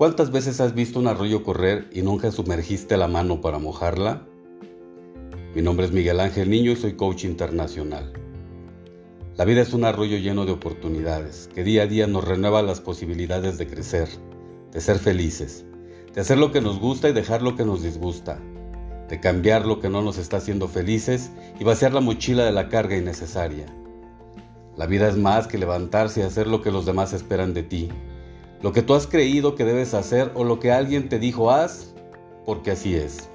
¿Cuántas veces has visto un arroyo correr y nunca sumergiste la mano para mojarla? Mi nombre es Miguel Ángel Niño y soy coach internacional. La vida es un arroyo lleno de oportunidades que día a día nos renueva las posibilidades de crecer, de ser felices, de hacer lo que nos gusta y dejar lo que nos disgusta, de cambiar lo que no nos está haciendo felices y vaciar la mochila de la carga innecesaria. La vida es más que levantarse y hacer lo que los demás esperan de ti lo que tú has creído que debes hacer o lo que alguien te dijo haz, porque así es.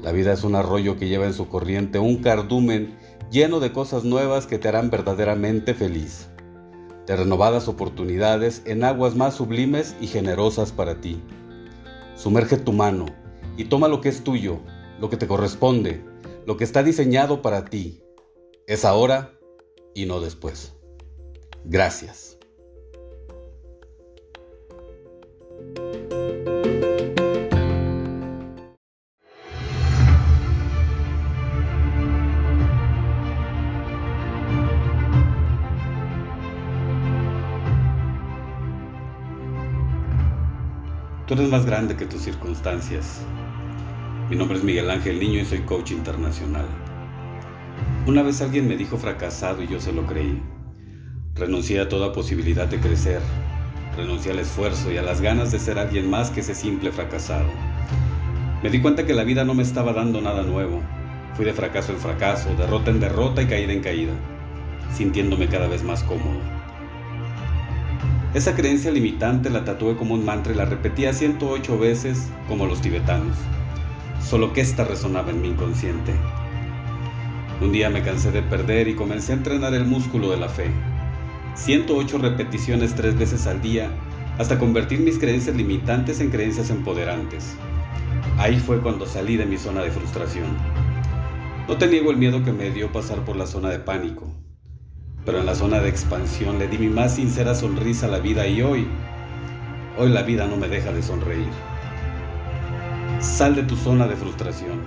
La vida es un arroyo que lleva en su corriente un cardumen lleno de cosas nuevas que te harán verdaderamente feliz, de renovadas oportunidades en aguas más sublimes y generosas para ti. Sumerge tu mano y toma lo que es tuyo, lo que te corresponde, lo que está diseñado para ti. Es ahora y no después. Gracias. Tú eres más grande que tus circunstancias. Mi nombre es Miguel Ángel Niño y soy coach internacional. Una vez alguien me dijo fracasado y yo se lo creí. Renuncié a toda posibilidad de crecer. Renuncié al esfuerzo y a las ganas de ser alguien más que ese simple fracasado. Me di cuenta que la vida no me estaba dando nada nuevo. Fui de fracaso en fracaso, derrota en derrota y caída en caída, sintiéndome cada vez más cómodo. Esa creencia limitante la tatué como un mantra y la repetía 108 veces como los tibetanos, solo que esta resonaba en mi inconsciente. Un día me cansé de perder y comencé a entrenar el músculo de la fe. 108 repeticiones tres veces al día hasta convertir mis creencias limitantes en creencias empoderantes. Ahí fue cuando salí de mi zona de frustración. No te niego el miedo que me dio pasar por la zona de pánico, pero en la zona de expansión le di mi más sincera sonrisa a la vida y hoy, hoy la vida no me deja de sonreír. Sal de tu zona de frustración.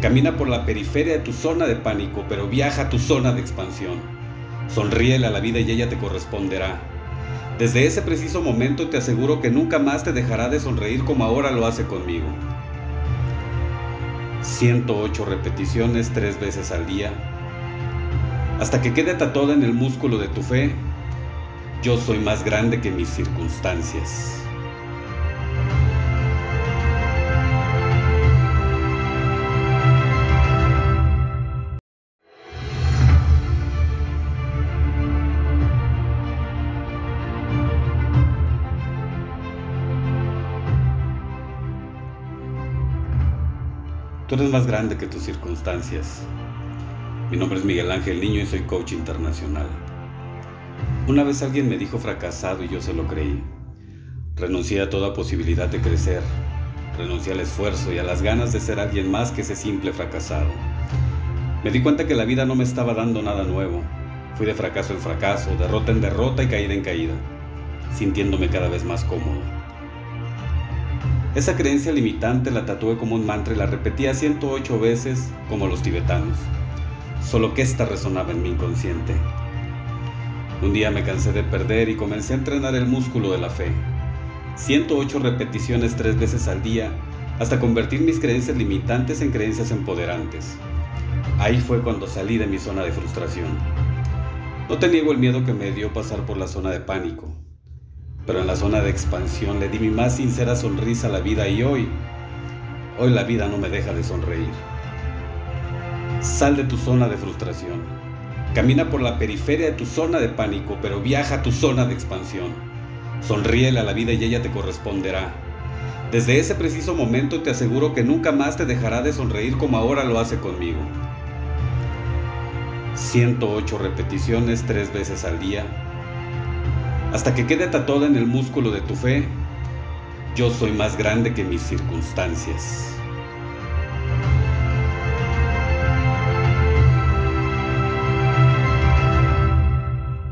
Camina por la periferia de tu zona de pánico, pero viaja a tu zona de expansión. Sonríele a la vida y ella te corresponderá. Desde ese preciso momento te aseguro que nunca más te dejará de sonreír como ahora lo hace conmigo. 108 repeticiones tres veces al día hasta que quede tatuada en el músculo de tu fe, yo soy más grande que mis circunstancias. Tú eres más grande que tus circunstancias. Mi nombre es Miguel Ángel Niño y soy coach internacional. Una vez alguien me dijo fracasado y yo se lo creí. Renuncié a toda posibilidad de crecer. Renuncié al esfuerzo y a las ganas de ser alguien más que ese simple fracasado. Me di cuenta que la vida no me estaba dando nada nuevo. Fui de fracaso en fracaso, derrota en derrota y caída en caída, sintiéndome cada vez más cómodo. Esa creencia limitante la tatué como un mantra y la repetía 108 veces como los tibetanos solo que esta resonaba en mi inconsciente. Un día me cansé de perder y comencé a entrenar el músculo de la fe. 108 repeticiones tres veces al día hasta convertir mis creencias limitantes en creencias empoderantes. Ahí fue cuando salí de mi zona de frustración. No te niego el miedo que me dio pasar por la zona de pánico, pero en la zona de expansión le di mi más sincera sonrisa a la vida y hoy, hoy la vida no me deja de sonreír. Sal de tu zona de frustración. Camina por la periferia de tu zona de pánico, pero viaja a tu zona de expansión. Sonríele a la vida y ella te corresponderá. Desde ese preciso momento te aseguro que nunca más te dejará de sonreír como ahora lo hace conmigo. 108 repeticiones tres veces al día. Hasta que quede tatuada en el músculo de tu fe, yo soy más grande que mis circunstancias.